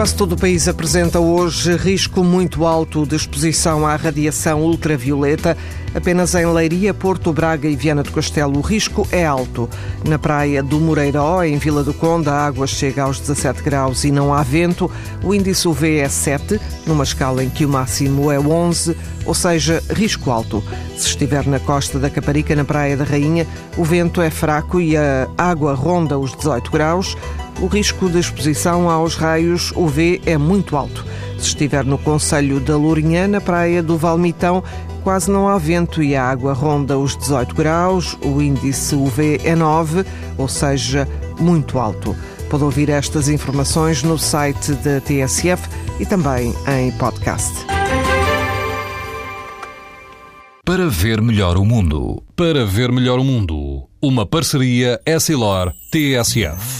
Quase todo o país apresenta hoje risco muito alto de exposição à radiação ultravioleta. Apenas em Leiria, Porto Braga e Viana do Castelo o risco é alto. Na praia do Moreiró, em Vila do Conde, a água chega aos 17 graus e não há vento. O índice UV é 7, numa escala em que o máximo é 11, ou seja, risco alto. Se estiver na costa da Caparica, na Praia da Rainha, o vento é fraco e a água ronda os 18 graus o risco de exposição aos raios UV é muito alto. Se estiver no Conselho da Lourinhã, na praia do Valmitão, quase não há vento e a água ronda os 18 graus, o índice UV é 9, ou seja, muito alto. Pode ouvir estas informações no site da TSF e também em podcast. Para ver melhor o mundo. Para ver melhor o mundo. Uma parceria Essilor-TSF.